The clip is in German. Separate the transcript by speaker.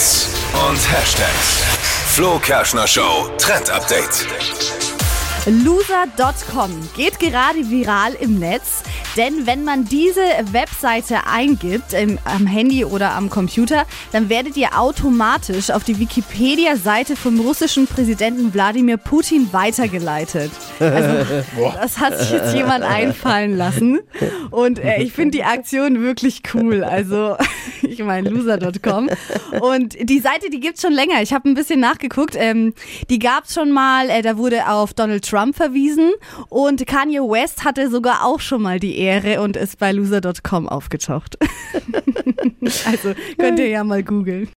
Speaker 1: Hits und Hashtags. Flo Kerschner Show Trend Update.
Speaker 2: Loser.com geht gerade viral im Netz, denn wenn man diese Webseite eingibt, im, am Handy oder am Computer, dann werdet ihr automatisch auf die Wikipedia-Seite vom russischen Präsidenten Wladimir Putin weitergeleitet. Also, das hat sich jetzt jemand einfallen lassen und äh, ich finde die Aktion wirklich cool. Also ich meine loser.com und die Seite, die gibt's schon länger. Ich habe ein bisschen nachgeguckt. Ähm, die gab's schon mal, äh, da wurde auf Donald Trump verwiesen und Kanye West hatte sogar auch schon mal die Ehre und ist bei loser.com aufgetaucht. also könnt ihr ja mal googeln.